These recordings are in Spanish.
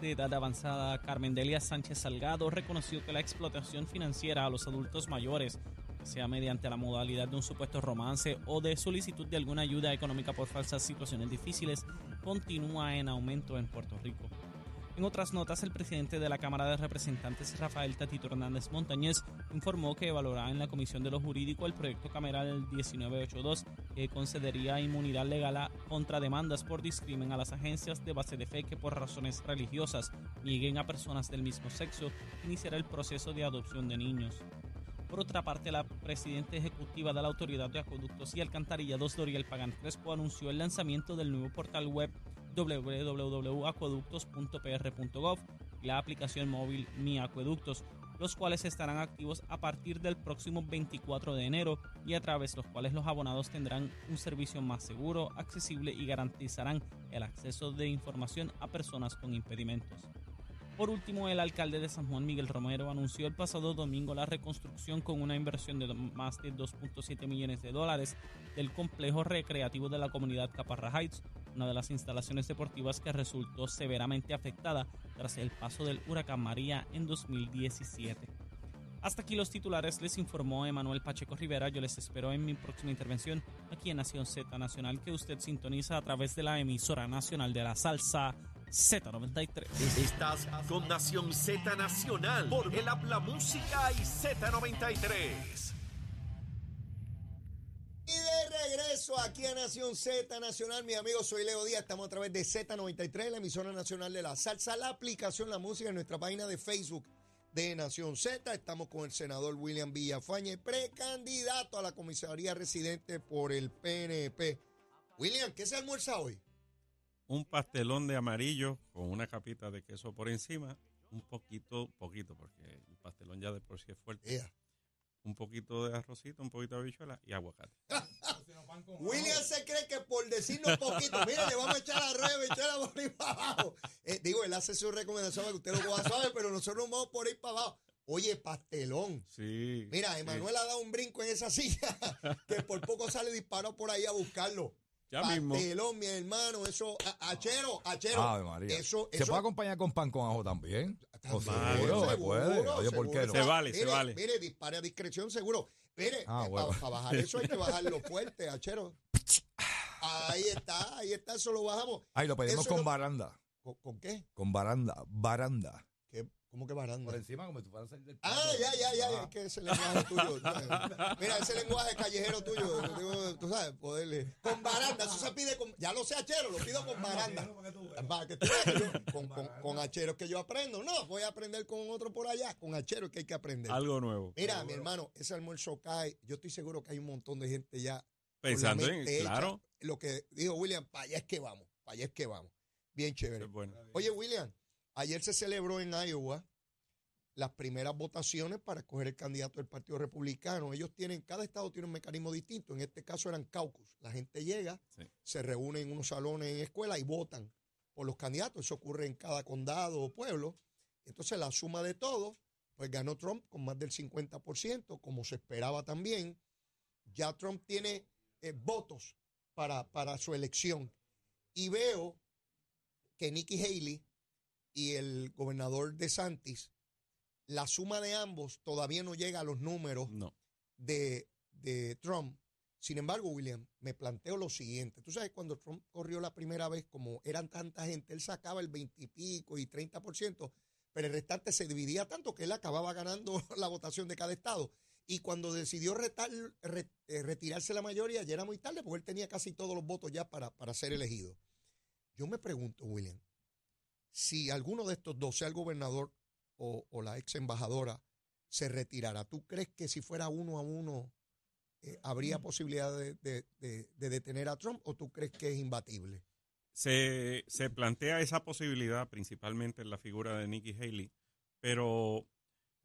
de edad avanzada, Carmen Delia Sánchez Salgado, reconoció que la explotación financiera a los adultos mayores, sea mediante la modalidad de un supuesto romance o de solicitud de alguna ayuda económica por falsas situaciones difíciles, continúa en aumento en Puerto Rico. En otras notas, el presidente de la Cámara de Representantes, Rafael Tatito Hernández Montañez, informó que evaluará en la Comisión de lo Jurídico el proyecto cameral 1982 que concedería inmunidad legal contra demandas por discrimen a las agencias de base de fe que por razones religiosas nieguen a personas del mismo sexo iniciar el proceso de adopción de niños. Por otra parte, la presidenta ejecutiva de la Autoridad de Acueductos y Alcantarillados, Doriel Pagan Crespo, anunció el lanzamiento del nuevo portal web www.acueductos.pr.gov y la aplicación móvil Mi Acueductos, los cuales estarán activos a partir del próximo 24 de enero y a través de los cuales los abonados tendrán un servicio más seguro, accesible y garantizarán el acceso de información a personas con impedimentos. Por último, el alcalde de San Juan, Miguel Romero, anunció el pasado domingo la reconstrucción con una inversión de más de 2.7 millones de dólares del complejo recreativo de la comunidad Caparra Heights, una de las instalaciones deportivas que resultó severamente afectada tras el paso del huracán María en 2017. Hasta aquí los titulares, les informó Emanuel Pacheco Rivera. Yo les espero en mi próxima intervención aquí en Nación Z Nacional, que usted sintoniza a través de la emisora nacional de la salsa Z93. Estás con Nación Z Nacional por el Habla Música y Z93. Regreso aquí a Nación Z Nacional, mi amigo, soy Leo Díaz, estamos a través de Z93, la emisora nacional de la salsa, la aplicación La Música en nuestra página de Facebook de Nación Z. Estamos con el senador William Villafañe, precandidato a la comisaría residente por el PNP. William, ¿qué se almuerza hoy? un pastelón de amarillo con una capita de queso por encima, un poquito, poquito, porque el pastelón ya de por sí es fuerte. Un poquito de arrocito, un poquito de habichuela y aguacate. William se cree que por decirnos poquito, mire, le vamos a echar arroz, echar por ahí para abajo. Eh, digo, él hace su recomendación para que usted lo pueda saber, pero nosotros nos vamos por ahí para abajo. Oye, pastelón. Sí. Mira, Emanuel ha dado un brinco en esa silla que por poco sale disparado por ahí a buscarlo. Ya mismo. Pastelón, mi hermano, eso, a- achero, achero. Ave María. Eso, ¿Se eso. puede acompañar con pan con ajo también? Pues seguro, se puede. Oye, ¿por qué no? Se vale, se vale. Mire, dispare a discreción, seguro. Mire, Ah, para bueno. bajar eso hay que bajarlo fuerte, achero. Ahí está, ahí está, eso lo bajamos. Ay, lo pedimos Eso con baranda. ¿Con, con qué? Con baranda. Baranda. ¿Cómo que baranda? encima, como si fuera a salir del Ah, ya, ya, ya, es que ese lenguaje tuyo. Mira, ese lenguaje callejero tuyo, digo, tú sabes, poderle. Con baranda, eso se pide con. Ya lo sé, achero, lo pido con baranda. Para que tú veas que yo- con, con, con que yo aprendo. No, voy a aprender con otro por allá. Con achero es que hay que aprender. Algo nuevo. Mira, mi hermano, ese almuerzo cae. Yo estoy seguro que hay un montón de gente ya. Pensando en, hecha. claro. Lo que dijo William, para allá es que vamos. Para allá es que vamos. Bien chévere. es bueno. Oye, William, ayer se celebró en Iowa las primeras votaciones para escoger el candidato del Partido Republicano. Ellos tienen, cada estado tiene un mecanismo distinto. En este caso eran caucus. La gente llega, Sí. se reúne en unos salones en escuela y votan por los candidatos. Eso ocurre en cada condado o pueblo. Entonces la suma de todo, pues ganó Trump con más del 50%, como se esperaba también. Ya Trump tiene eh, votos para, para su elección. Y veo que Nikki Haley y el gobernador de Santis, la suma de ambos todavía no llega a los números No. de, de Trump. Sin embargo, William, me planteo lo siguiente. Tú sabes, cuando Trump corrió la primera vez, como eran tanta gente, él sacaba el 20 y pico y 30%, pero el restante se dividía tanto que él acababa ganando la votación de cada estado. Y cuando decidió retar- re- eh, retirarse la mayoría, ya era muy tarde, porque él tenía casi todos los votos ya para, para ser elegido. Yo me pregunto, William, si alguno de estos dos, sea el gobernador o, o la ex embajadora, se retirara, ¿tú crees que si fuera uno a uno eh, habría posibilidad de, de- de- de detener a Trump o tú crees que es imbatible? Se, se plantea esa posibilidad principalmente en la figura de Nikki Haley, pero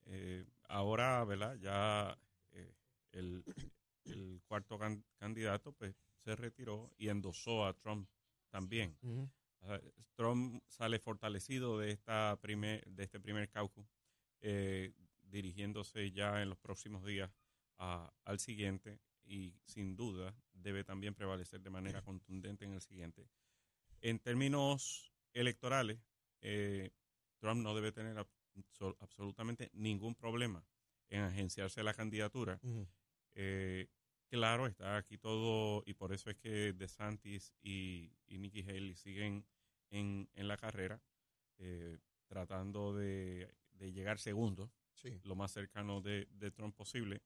eh, ahora, ¿verdad? Ya eh, el, el cuarto can- candidato pues se retiró y endosó a Trump también. Trump sale fortalecido de esta primer, de este primer caucus, eh, dirigiéndose ya en los próximos días a- al siguiente y sin duda debe también prevalecer de manera contundente en el siguiente. En términos electorales, eh, Trump no debe tener abso- absolutamente ningún problema en agenciarse la candidatura. Eh, claro, está aquí todo, y por eso es que DeSantis y, y Nikki Haley siguen en, en la carrera, eh, tratando de, de llegar segundos, Sí. lo más cercano de, de Trump posible,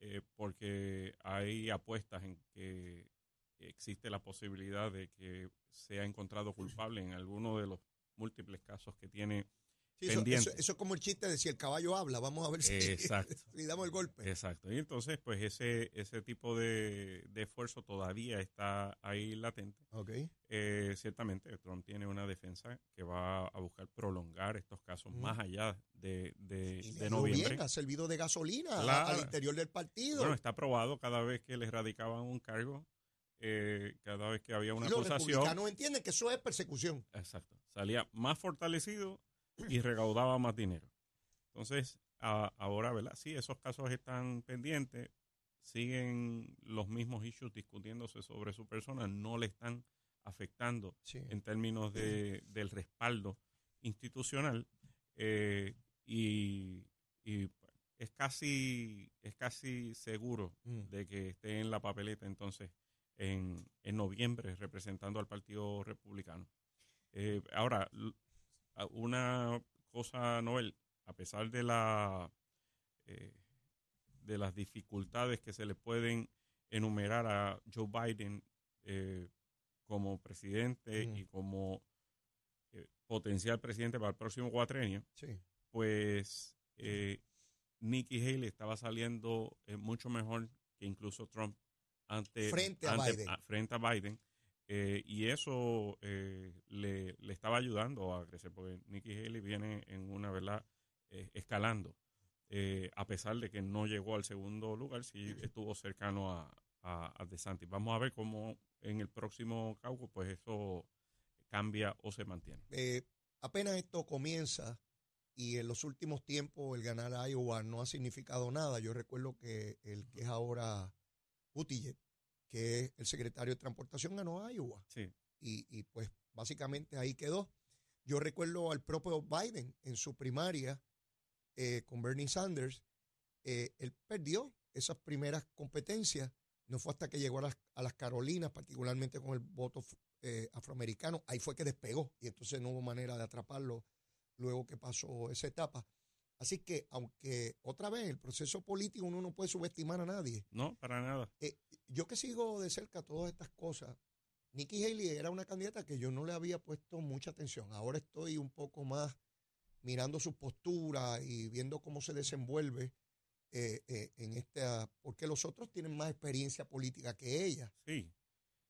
eh, porque hay apuestas en que existe la posibilidad de que sea encontrado culpable en alguno de los múltiples casos que tiene. Sí, eso, eso- eso es como el chiste de si el caballo habla, vamos a ver si, Exacto. si damos el golpe. Exacto. Y entonces, pues ese, ese tipo de, de esfuerzo todavía está ahí latente. Ok. Eh, ciertamente, Trump tiene una defensa que va a buscar prolongar estos casos Ujú. más allá de, de, Y de noviembre. bien, ha servido de gasolina a- Claro. al interior del partido. Bueno, está probado cada vez que les radicaban un cargo, eh, cada vez que había una y los acusación. republicanos entienden que eso es persecución. Exacto. Salía más fortalecido y recaudaba más dinero. Entonces, a- ahora, ¿verdad? Sí, esos casos están pendientes, siguen los mismos issues discutiéndose sobre su persona, no le están afectando Sí. en términos de, del respaldo institucional eh, y, y es casi es casi seguro Mm. de que esté en la papeleta entonces en, en noviembre representando al Partido Republicano. Eh, ahora, una cosa, Noel, a pesar de la eh, de las dificultades que se le pueden enumerar a Joe Biden eh, como presidente y como eh, potencial presidente para el próximo cuatrenio, Sí. pues eh, Nikki Haley estaba saliendo mucho mejor que incluso Trump ante, Frente a ante- Biden. frente a Biden. Eh, y eso eh, le, le estaba ayudando a crecer, porque Nikki Haley viene en una verdad eh, escalando. Eh, a pesar de que no llegó al segundo lugar, sí estuvo cercano a, a, a DeSantis. Vamos a ver cómo en el próximo caucus, pues eso cambia o se mantiene. Eh, apenas esto comienza y en los últimos tiempos el ganar a Iowa no ha significado nada. Yo recuerdo que el que es ahora Buttigieg, que es el secretario de Transportación, ganó a Iowa. Sí, y, y, pues básicamente ahí quedó. Yo recuerdo al propio Biden en su primaria eh, con Bernie Sanders, eh, él perdió esas primeras competencias, no fue hasta que llegó a las, a las Carolinas, particularmente con el voto eh, afroamericano, ahí fue que despegó y entonces no hubo manera de atraparlo luego que pasó esa etapa. Así que, aunque otra vez el proceso político uno no puede subestimar a nadie, no, para nada. eh, yo que sigo de cerca todas estas cosas, Nikki Haley era una candidata que yo no le había puesto mucha atención. Ahora estoy un poco más mirando su postura y viendo cómo se desenvuelve eh, eh, en esta, porque los otros tienen más experiencia política que ella. Sí,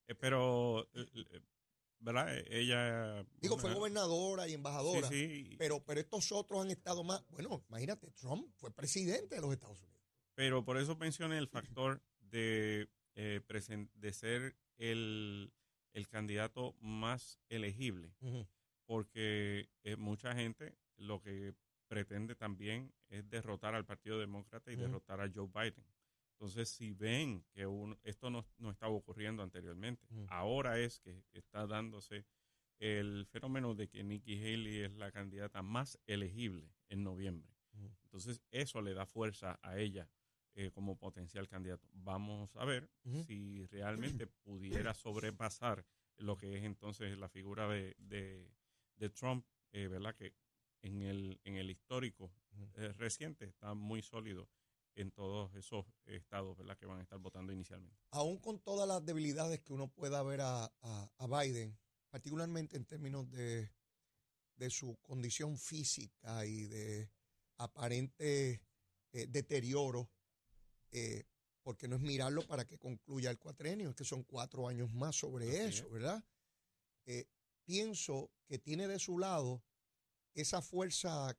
Eh, pero, ¿verdad? Ella... Digo, fue gobernadora y embajadora, Sí, sí, pero, pero estos otros han estado más, bueno, imagínate, Trump fue presidente de los Estados Unidos. pero por eso mencioné el factor de, eh, de ser el, el candidato más elegible, porque eh, mucha gente lo que pretende también es derrotar al Partido Demócrata y derrotar a Joe Biden. Entonces, si ven que uno- esto no, no estaba ocurriendo anteriormente, ahora es que está dándose el fenómeno de que Nikki Haley es la candidata más elegible en noviembre. Entonces, eso le da fuerza a ella eh, como potencial candidato. Vamos a ver si realmente pudiera sobrepasar lo que es entonces la figura de, de, de Trump, eh, ¿verdad? Que en el, en el histórico eh, reciente está muy sólido en todos esos estados, ¿verdad? Que van a estar votando inicialmente. aún con todas las debilidades que uno pueda ver a, a- a Biden, particularmente en términos de, de su condición física y de aparente eh, deterioro, eh, porque no es mirarlo para que concluya el cuatrenio, es que son cuatro años más sobre Así eso, ¿verdad? Eh, pienso que tiene de su lado esa fuerza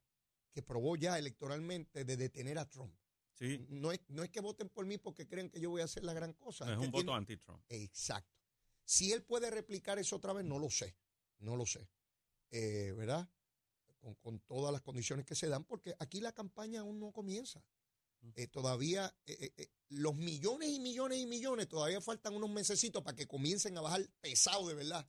que probó ya electoralmente de detener a Trump. Sí, No es, no es que voten por mí porque creen que yo voy a hacer la gran cosa. no es un voto anti-Trump. Exacto. Si él puede replicar eso otra vez, no lo sé. No lo sé. Eh, ¿Verdad? Con, con todas las condiciones que se dan, porque aquí la campaña aún no comienza. Eh, todavía eh, eh, los millones y millones y millones, todavía faltan unos mesecitos para que comiencen a bajar pesado de verdad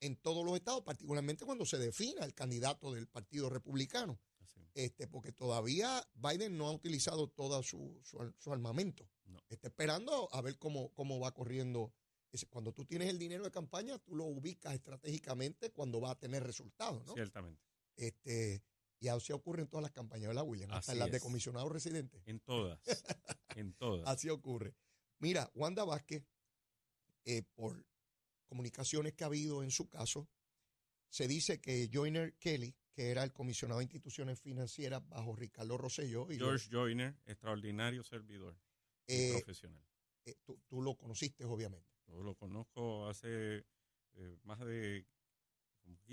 en todos los estados, particularmente cuando se defina el candidato del Partido Republicano, Así. este, porque todavía Biden no ha utilizado todo su, su ar- su armamento. No. Está esperando a ver cómo, cómo va corriendo. Cuando tú tienes el dinero de campaña, tú lo ubicas estratégicamente cuando va a tener resultados, ¿no? Ciertamente. Este, y así ocurre en todas las campañas, ¿verdad, William? Hasta en las de comisionados residentes. En todas. en todas. Así ocurre. Mira, Wanda Vázquez, eh, por comunicaciones que ha habido en su caso, se dice que Joyner Kelly, que era el comisionado de instituciones financieras bajo Ricardo Rosselló, y lo- George Joyner, extraordinario servidor y eh, profesional. eh, tú, tú lo conociste, obviamente. Yo lo conozco hace más de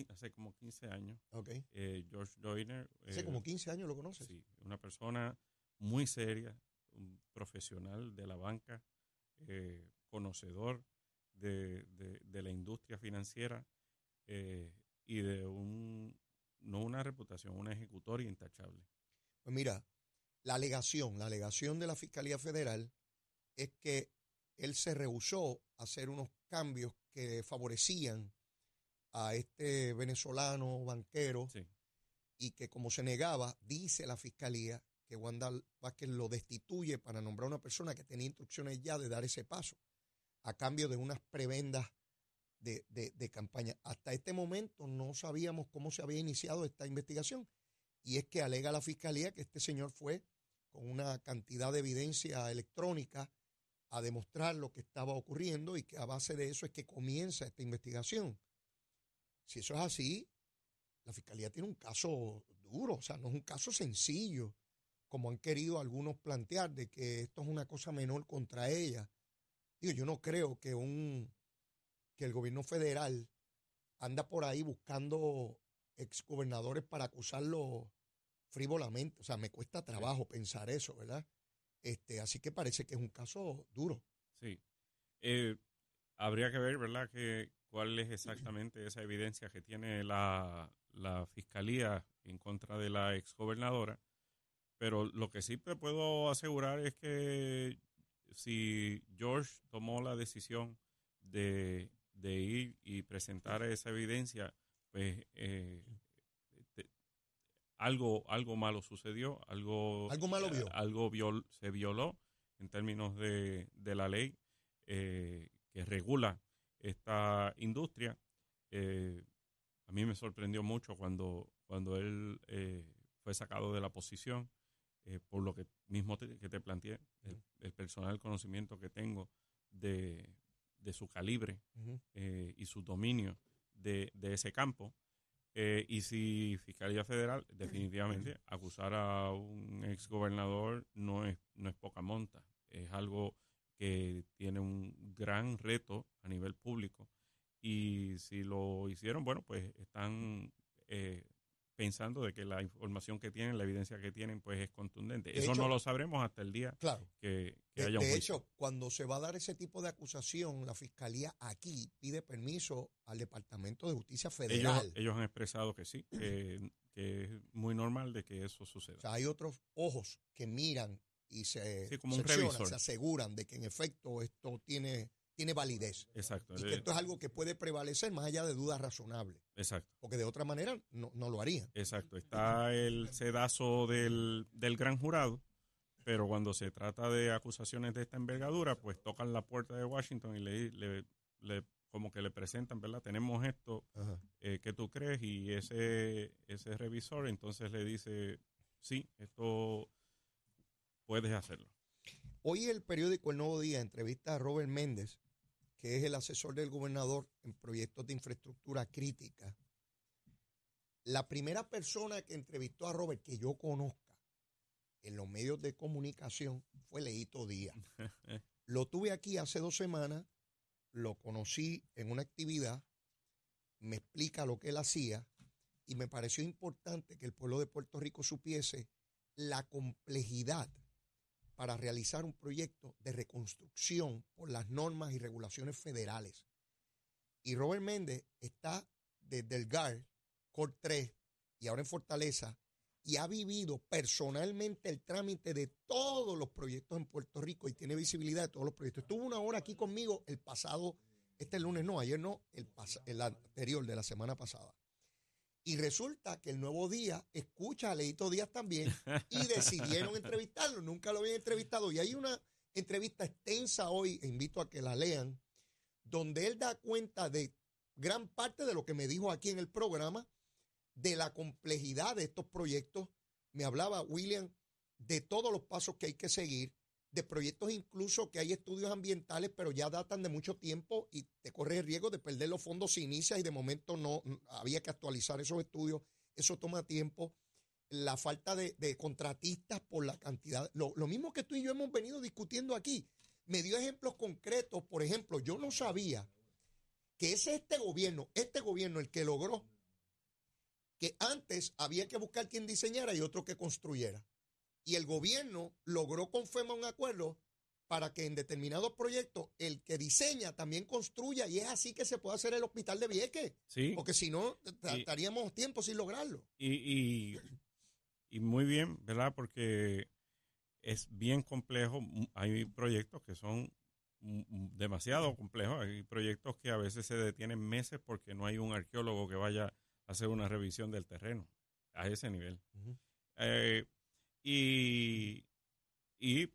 hace como 15 años. ¿ok? Eh, George Joyner. Hace eh, como 15 años lo conoces. Sí, una persona muy seria, un profesional de la banca, eh, conocedor de, de- de la industria financiera y de un, no una reputación, un ejecutor intachable. Pues mira, la alegación, la alegación de la Fiscalía Federal es que él se rehusó a hacer unos cambios que favorecían a este venezolano banquero Sí, y que como se negaba, dice la Fiscalía que Wanda Vázquez lo destituye para nombrar a una persona que tenía instrucciones ya de dar ese paso a cambio de unas prebendas de, de- de campaña. Hasta este momento no sabíamos cómo se había iniciado esta investigación y es que alega la Fiscalía que este señor fue con una cantidad de evidencia electrónica a demostrar lo que estaba ocurriendo y que a base de eso es que comienza esta investigación. Si eso es así, la fiscalía tiene un caso duro, o sea, no es un caso sencillo, como han querido algunos plantear, de que esto es una cosa menor contra ella. Digo, yo no creo que un que el gobierno federal anda por ahí buscando exgobernadores para acusarlo frívolamente. O sea, me cuesta trabajo pensar eso, ¿verdad? Este, así que parece que es un caso duro. sí. Eh, habría que ver, ¿verdad?, que cuál es exactamente esa evidencia que tiene la, la fiscalía en contra de la exgobernadora. Pero lo que sí te puedo asegurar es que si George tomó la decisión de, de ir y presentar esa evidencia, pues eh, te- algo, algo malo sucedió, algo, Algo malo vio. algo viol- se violó en términos de, de la ley eh, que regula esta industria. Eh, a mí me sorprendió mucho cuando, cuando él eh, fue sacado de la posición, eh, por lo que mismo te- que te planteé, el, el personal conocimiento que tengo de, de su calibre Ujú. eh, y su dominio de, de ese campo. Eh, y si Fiscalía Federal definitivamente acusar a un exgobernador no es, no es poca monta, es algo que tiene un gran reto a nivel público y si lo hicieron, bueno, pues están eh, pensando de que la información que tienen, la evidencia que tienen, pues es contundente. De Eso hecho- no lo sabremos hasta el día Claro. que, que De, haya un de hecho, cuando se va a dar ese tipo de acusación, la fiscalía aquí pide permiso al Departamento de Justicia Federal. ellos, ellos han expresado que sí, que, que es muy normal de que eso suceda. O sea, hay otros ojos que miran y se, Sí, como se aseguran de que en efecto esto tiene, tiene validez Exacto, y que eh, esto es algo que puede prevalecer más allá de dudas razonables, exacto, porque de otra manera no, no lo harían. exacto. Está el sedazo del, del gran jurado, pero cuando se trata de acusaciones de esta envergadura, pues tocan la puerta de Washington y le, le, le- como que le presentan, ¿verdad? Tenemos esto, eh, ¿qué tú crees? Y ese, ese revisor entonces le dice, sí, esto puedes hacerlo. Hoy el periódico El Nuevo Día entrevista a Robert Méndez, que es el asesor del gobernador en proyectos de infraestructura crítica. La primera persona que entrevistó a Robert que yo conozca en los medios de comunicación fue Leito Díaz. Lo tuve aquí hace dos semanas, lo conocí en una actividad, me explica lo que él hacía y me pareció importante que el pueblo de Puerto Rico supiese la complejidad para realizar un proyecto de reconstrucción por las normas y regulaciones federales. Y Robert Méndez está desde el GAR, COR 3 y ahora en Fortaleza, y ha vivido personalmente el trámite de todos los proyectos en Puerto Rico y tiene visibilidad de todos los proyectos. Estuvo una hora aquí conmigo el pasado este lunes no, ayer no, el, el anterior de la semana pasada. Y resulta que el nuevo día escucha a Leito Díaz también y decidieron entrevistarlo. Nunca lo habían entrevistado. Y hay una entrevista extensa hoy, e invito a que la lean, donde él da cuenta de gran parte de lo que me dijo aquí en el programa, de la complejidad de estos proyectos. Me hablaba William de todos los pasos que hay que seguir, de proyectos incluso que hay estudios ambientales, pero ya datan de mucho tiempo y te corre el riesgo de perder los fondos si inicias y de momento no había que actualizar esos estudios. Eso toma tiempo. La falta de, de contratistas por la cantidad. Lo, lo mismo que tú y yo hemos venido discutiendo aquí. Me dio ejemplos concretos. Por ejemplo, yo no sabía que es este gobierno, este gobierno el que logró que antes había que buscar quien diseñara y otro que construyera. Y el gobierno logró con FEMA un acuerdo para que en determinados proyectos el que diseña también construya y es así que se puede hacer el hospital de Vieques, Sí, porque si no estaríamos tiempo sin lograrlo. y, y, y muy bien, ¿verdad? Porque es bien complejo. Hay proyectos que son demasiado complejos. Hay proyectos que a veces se detienen meses porque no hay un arqueólogo que vaya a hacer una revisión del terreno a ese nivel. Eh, y, y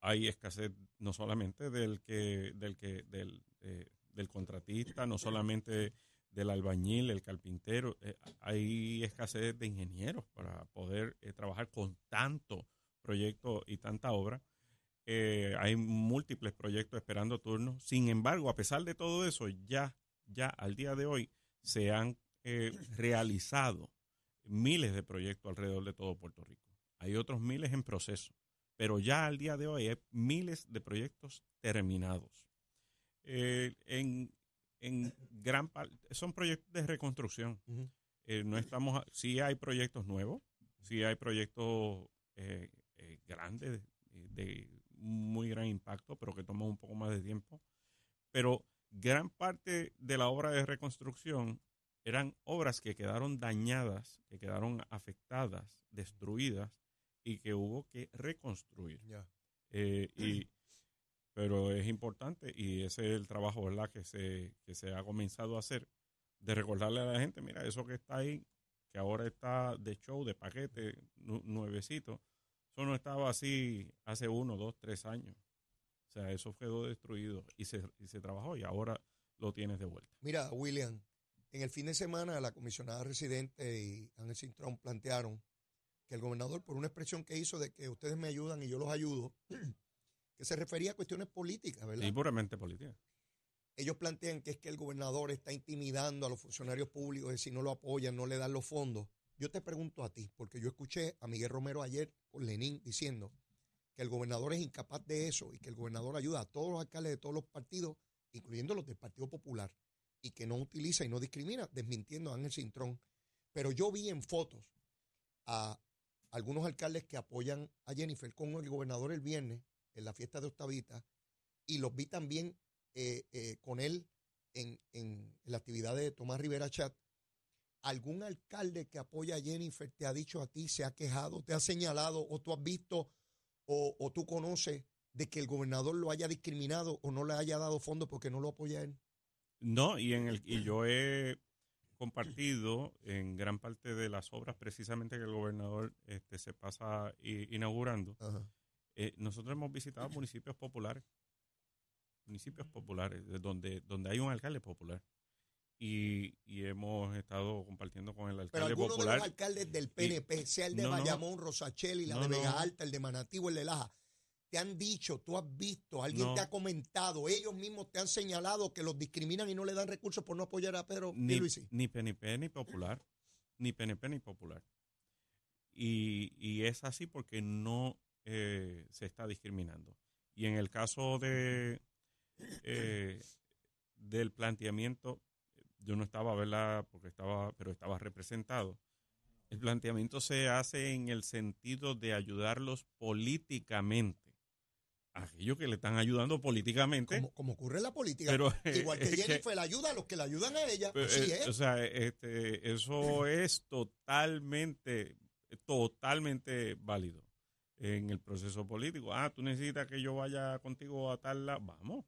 hay escasez no solamente del que del que del, eh, del contratista, no solamente del albañil, el carpintero, eh, hay escasez de ingenieros para poder eh, trabajar con tanto proyecto y tanta obra. Hay múltiples proyectos esperando turnos. Sin embargo, a pesar de todo eso, ya, ya al día de hoy se han realizado miles de proyectos alrededor de todo Puerto Rico. Hay otros miles en proceso, pero ya al día de hoy hay miles de proyectos terminados. Eh, en, en gran parte son proyectos de reconstrucción. Eh, no estamos, sí hay proyectos nuevos, sí hay proyectos eh, grandes, de muy gran impacto, pero que toman un poco más de tiempo. Pero gran parte de la obra de reconstrucción eran obras que quedaron dañadas, que quedaron afectadas, destruidas y que hubo que reconstruir. Eh, y, pero es importante y ese es el trabajo ¿verdad? Que, se, que se ha comenzado a hacer de recordarle a la gente, mira, eso que está ahí, que ahora está de show, de paquete, nu- nuevecito, eso no estaba así hace uno, dos, tres años. O sea, eso quedó destruido y se, y se trabajó y ahora lo tienes de vuelta. Mira, William, en el fin de semana la comisionada residente y Ángel Cintrón plantearon que el gobernador, por una expresión que hizo de que ustedes me ayudan y yo los ayudo, que se refería a cuestiones políticas, ¿verdad? Y puramente política. Ellos plantean que es que el gobernador está intimidando a los funcionarios públicos de si no lo apoyan, no le dan los fondos. Yo te pregunto a ti, porque yo escuché a Miguel Romero ayer con Lenín diciendo que el gobernador es incapaz de eso y que el gobernador ayuda a todos los alcaldes de todos los partidos, incluyendo los del Partido Popular, y que no utiliza y no discrimina, desmintiendo a Ángel Cintrón. Pero yo vi en fotos a algunos alcaldes que apoyan a Jennifer con el gobernador el viernes en la fiesta de Octavita y los vi también eh, eh, con él en, en la actividad de Tomás Rivera Chat. ¿Algún alcalde que apoya a Jennifer te ha dicho a ti, se ha quejado, te ha señalado o tú has visto o, o tú conoces de que el gobernador lo haya discriminado o no le haya dado fondos porque no lo apoya él? No, y, en el, y yo he compartido en gran parte de las obras precisamente que el gobernador este, se pasa i- inaugurando. Ajá. Eh, nosotros hemos visitado municipios populares, municipios populares, de donde, donde hay un alcalde popular. Y, y hemos estado compartiendo con el Pero alcalde de popular. los alcaldes del PNP, sea el de no, no. Bayamón, Rosacheli, la No, de Vega. Alta, el de Manatí el de Laja, te han dicho, tú has visto, alguien No. te ha comentado, ellos mismos te han señalado que los discriminan y no le dan recursos por no apoyar a Pedro ni, Pierluisi. ni PNP ni popular, ni PNP ni popular. Y, y es así porque no eh, se está discriminando. Y en el caso de eh, del planteamiento, yo no estaba, ¿verdad? Porque estaba, pero estaba representado. El planteamiento se hace en el sentido de ayudarlos políticamente. Aquellos que le están ayudando políticamente. Como, como ocurre en la política. Pero, Igual que que- Jennifer la ayuda a los que la ayudan a ella. Pero, Así eh, es. O sea, este, eso es totalmente, totalmente válido en el proceso político. Ah, tú necesitas que yo vaya contigo a tal lado. Vamos.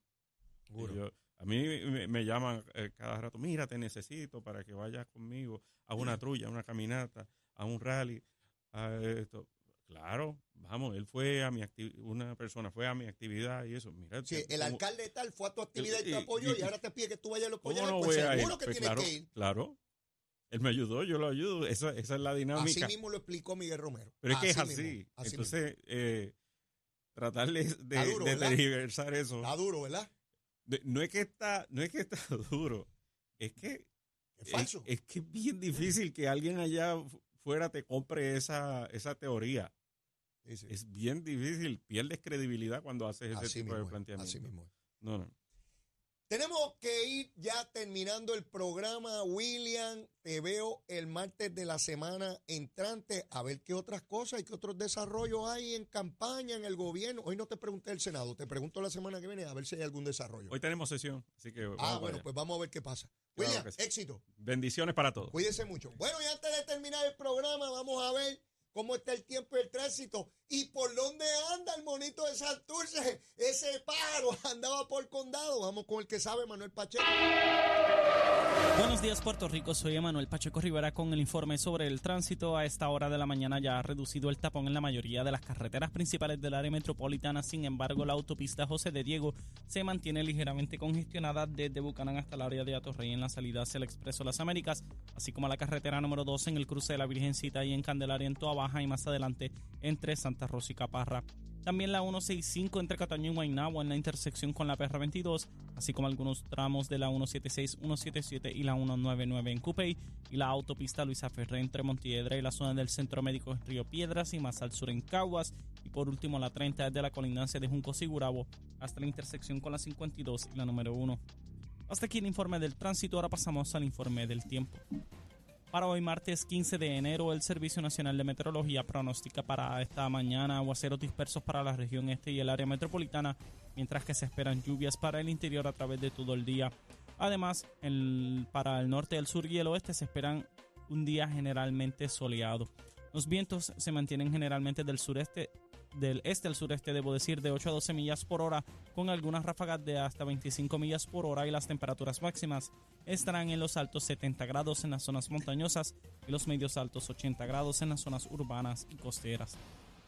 Yo- A mí me, me llaman eh, cada rato, mira, te necesito para que vayas conmigo a una trulla, a una caminata, a un rally, a esto. Claro, vamos, él fue a mi actividad, una persona fue a mi actividad y eso. Mira, Sí, el ¿cómo- alcalde tal fue a tu actividad y te apoyó y, ahora te pide que tú vayas a los ¿Cómo pollos, no pues seguro que Pues tienes claro, que ir. claro. Él me ayudó, yo lo ayudo. Esa, esa es la Así dinámica. mismo lo explicó Miguel Romero. Pero es que es mismo, así. así Entonces, eh, de, de, tergiversar eso. mismo. Está duro, ¿verdad? de- no es que está, no es que está duro, es que Es falso. Es, es que es bien difícil que alguien allá fu- fuera te compre esa, esa teoría. Sí, sí. Es bien difícil, pierdes credibilidad cuando haces ese Así tipo de es, planteamiento. así mismo es. No, no. Tenemos que ir ya terminando el programa. William, te veo el martes de la semana entrante a ver qué otras cosas y qué otros desarrollos hay en campaña, en el gobierno. Hoy no te pregunté el Senado, te pregunto la semana que viene a ver si hay algún desarrollo. Hoy tenemos sesión, así que ah, bueno, allá. pues vamos a ver qué pasa. Claro William, sí. éxito. bendiciones para todos. Cuídese mucho. Bueno, y antes de terminar el programa, vamos a ver cómo está el tiempo y el tránsito y por dónde anda el monito de Santurce. Ese pájaro andaba por condado. Vamos con el que sabe, Manuel Pacheco. Buenos días Puerto Rico, soy Emanuel Pacheco Rivera con el informe sobre el tránsito. A esta hora de la mañana ya ha reducido el tapón en la mayoría de las carreteras principales del área metropolitana. Sin embargo, la autopista José de Diego se mantiene ligeramente congestionada desde Bucanán hasta el área de Atorrey en la salida hacia el Expreso Las Américas, así como la carretera número 2 en el cruce de la Virgencita y en Candelaria en Toa Baja y más adelante entre Santa Rosa y Caparra. También la 165 entre Cataño y Guaynabo en la intersección con la PR22, así como algunos tramos de la 176, 177 y la 199 en Cupey, y la autopista Luisa Ferré entre Montiedra y la zona del Centro Médico en Río Piedras y más al sur en Caguas, y por último la 30 desde la colindancia de Junco Sigurabo hasta la intersección con la 52 y la número 1. Hasta aquí el informe del tránsito, ahora pasamos al informe del tiempo. Para hoy, martes 15 de enero, el Servicio Nacional de Meteorología pronostica para esta mañana aguaceros dispersos para la región este y el área metropolitana, mientras que se esperan lluvias para el interior a través de todo el día. Además, para el norte, el sur y el oeste se esperan un día generalmente soleado. Los vientos se mantienen generalmente del sureste, del este al sureste, debo decir, de 8 a 12 millas por hora, con algunas ráfagas de hasta 25 millas por hora y las temperaturas máximas estarán en los altos 70 grados en las zonas montañosas y los medios altos 80 grados en las zonas urbanas y costeras.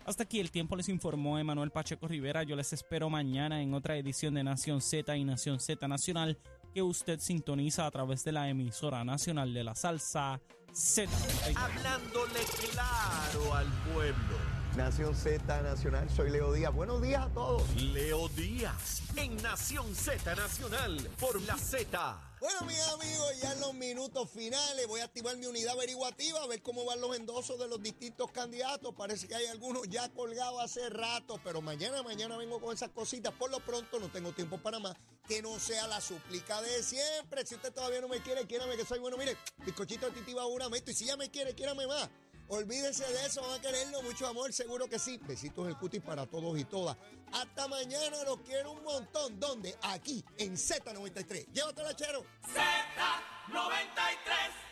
Hasta aquí el tiempo les informó Emanuel Pacheco Rivera. Yo les espero mañana en otra edición de Nación Z y Nación Z Nacional que usted sintoniza a través de la emisora nacional de la salsa Z. Hablándole claro al pueblo. Nación Z Nacional, soy Leo Díaz. Buenos días a todos. Leo Díaz en Nación Z Nacional por la Z. Bueno, mis amigos, ya en los minutos finales voy a activar mi unidad averiguativa a ver cómo van los endosos de los distintos candidatos. Parece que hay algunos ya colgados hace rato, pero mañana, mañana vengo con esas cositas. Por lo pronto no tengo tiempo para más. Que no sea la súplica de siempre. Si usted todavía no me quiere, quiérame que soy bueno. Mire, bizcochito de titiba juramento. Y si ya me quiere, quiérame más. Olvídense de eso, van a quererlo, mucho amor, seguro que sí. Besitos el cutis para todos y todas. Hasta mañana, los quiero un montón. ¿Dónde? Aquí, en Z93. Llévatela, chero. Z93